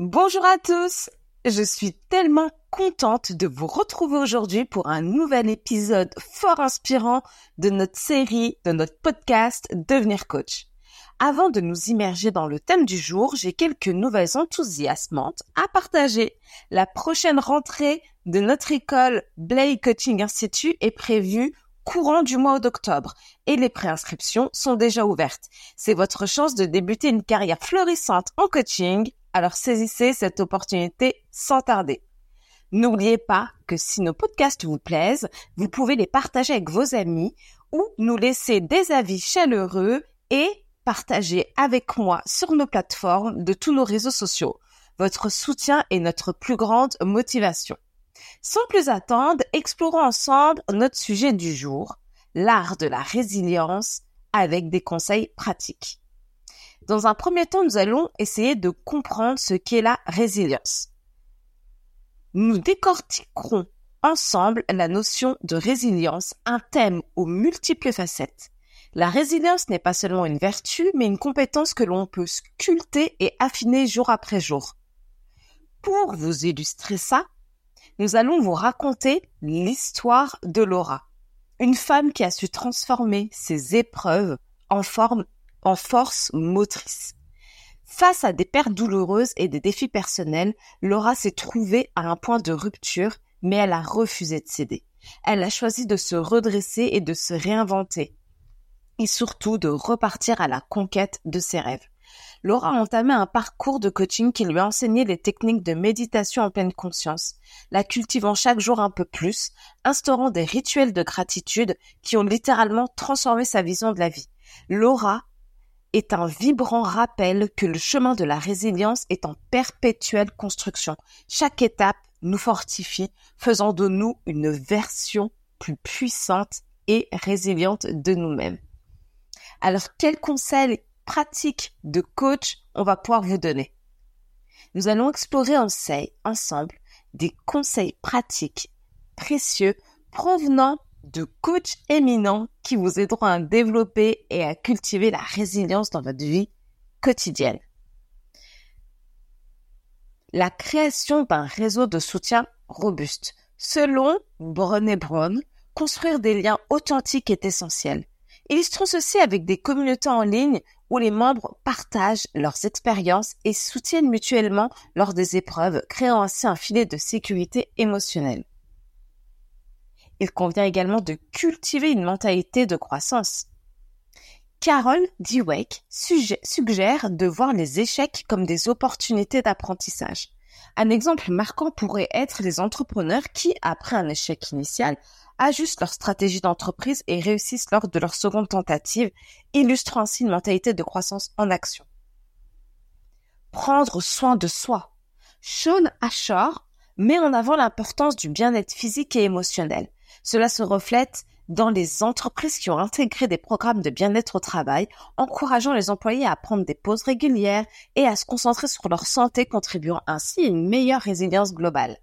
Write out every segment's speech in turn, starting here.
Bonjour à tous, je suis tellement contente de vous retrouver aujourd'hui pour un nouvel épisode fort inspirant de notre série, de notre podcast Devenir coach. Avant de nous immerger dans le thème du jour, j'ai quelques nouvelles enthousiasmantes à partager. La prochaine rentrée de notre école Blake Coaching Institute est prévue courant du mois d'octobre et les préinscriptions sont déjà ouvertes. C'est votre chance de débuter une carrière florissante en coaching alors saisissez cette opportunité sans tarder. N'oubliez pas que si nos podcasts vous plaisent, vous pouvez les partager avec vos amis ou nous laisser des avis chaleureux et partager avec moi sur nos plateformes de tous nos réseaux sociaux. Votre soutien est notre plus grande motivation. Sans plus attendre, explorons ensemble notre sujet du jour, l'art de la résilience avec des conseils pratiques. Dans un premier temps, nous allons essayer de comprendre ce qu'est la résilience. Nous décortiquerons ensemble la notion de résilience, un thème aux multiples facettes. La résilience n'est pas seulement une vertu, mais une compétence que l'on peut sculpter et affiner jour après jour. Pour vous illustrer ça, nous allons vous raconter l'histoire de Laura, une femme qui a su transformer ses épreuves en forme en force motrice. Face à des pertes douloureuses et des défis personnels, Laura s'est trouvée à un point de rupture, mais elle a refusé de céder. Elle a choisi de se redresser et de se réinventer, et surtout de repartir à la conquête de ses rêves. Laura a entamé un parcours de coaching qui lui a enseigné les techniques de méditation en pleine conscience, la cultivant chaque jour un peu plus, instaurant des rituels de gratitude qui ont littéralement transformé sa vision de la vie. Laura est un vibrant rappel que le chemin de la résilience est en perpétuelle construction. Chaque étape nous fortifie, faisant de nous une version plus puissante et résiliente de nous-mêmes. Alors, quels conseils pratiques de coach on va pouvoir vous donner? Nous allons explorer ensemble des conseils pratiques précieux provenant de coachs éminents qui vous aideront à développer et à cultiver la résilience dans votre vie quotidienne. La création d'un réseau de soutien robuste. Selon Brené Brown, construire des liens authentiques est essentiel. Illustrons ceci avec des communautés en ligne où les membres partagent leurs expériences et soutiennent mutuellement lors des épreuves, créant ainsi un filet de sécurité émotionnelle il convient également de cultiver une mentalité de croissance. Carol Dweck suggère de voir les échecs comme des opportunités d'apprentissage. Un exemple marquant pourrait être les entrepreneurs qui, après un échec initial, ajustent leur stratégie d'entreprise et réussissent lors de leur seconde tentative, illustrant ainsi une mentalité de croissance en action. Prendre soin de soi. Sean Ashore met en avant l'importance du bien-être physique et émotionnel. Cela se reflète dans les entreprises qui ont intégré des programmes de bien-être au travail, encourageant les employés à prendre des pauses régulières et à se concentrer sur leur santé, contribuant ainsi à une meilleure résilience globale.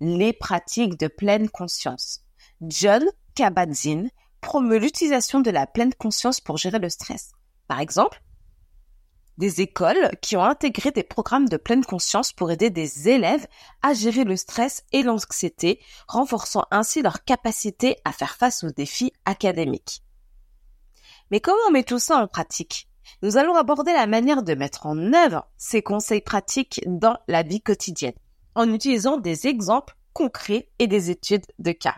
Les pratiques de pleine conscience. John Kabat-Zinn promeut l'utilisation de la pleine conscience pour gérer le stress. Par exemple, des écoles qui ont intégré des programmes de pleine conscience pour aider des élèves à gérer le stress et l'anxiété, renforçant ainsi leur capacité à faire face aux défis académiques. Mais comment on met tout ça en pratique? Nous allons aborder la manière de mettre en œuvre ces conseils pratiques dans la vie quotidienne, en utilisant des exemples concrets et des études de cas.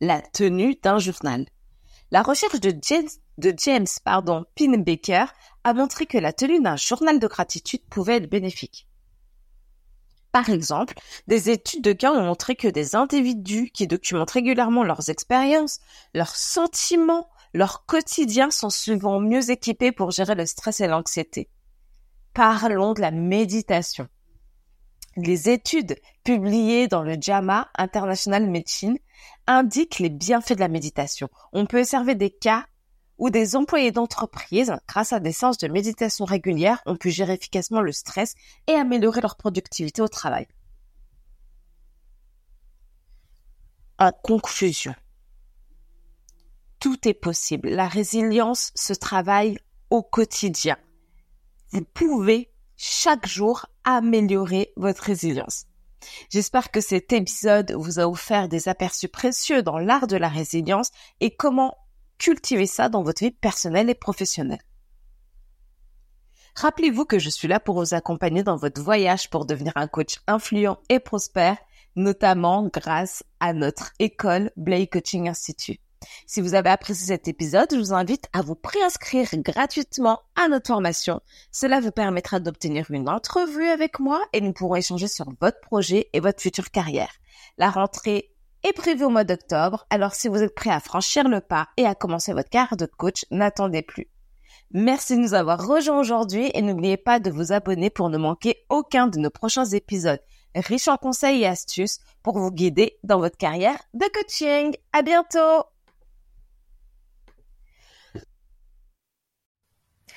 La tenue d'un journal. La recherche de James, de James pardon, Pinbaker a montré que la tenue d'un journal de gratitude pouvait être bénéfique. Par exemple, des études de cas ont montré que des individus qui documentent régulièrement leurs expériences, leurs sentiments, leur quotidien sont souvent mieux équipés pour gérer le stress et l'anxiété. Parlons de la méditation. les études publiées dans le JAMA International Medicine indiquent les bienfaits de la méditation. On peut observer des cas où des employés d'entreprise, grâce à des séances de méditation régulières, ont pu gérer efficacement le stress et améliorer leur productivité au travail. En conclusion, tout est possible. La résilience se travaille au quotidien. Vous pouvez chaque jour améliorer votre résilience. J'espère que cet épisode vous a offert des aperçus précieux dans l'art de la résilience et comment cultiver ça dans votre vie personnelle et professionnelle. Rappelez-vous que je suis là pour vous accompagner dans votre voyage pour devenir un coach influent et prospère, notamment grâce à notre école Blay Coaching Institute. Si vous avez apprécié cet épisode, je vous invite à vous préinscrire gratuitement à notre formation. Cela vous permettra d'obtenir une entrevue avec moi et nous pourrons échanger sur votre projet et votre future carrière. La rentrée est prévue au mois d'octobre, alors si vous êtes prêt à franchir le pas et à commencer votre carrière de coach, n'attendez plus. Merci de nous avoir rejoints aujourd'hui et n'oubliez pas de vous abonner pour ne manquer aucun de nos prochains épisodes riches en conseils et astuces pour vous guider dans votre carrière de coaching. À bientôt!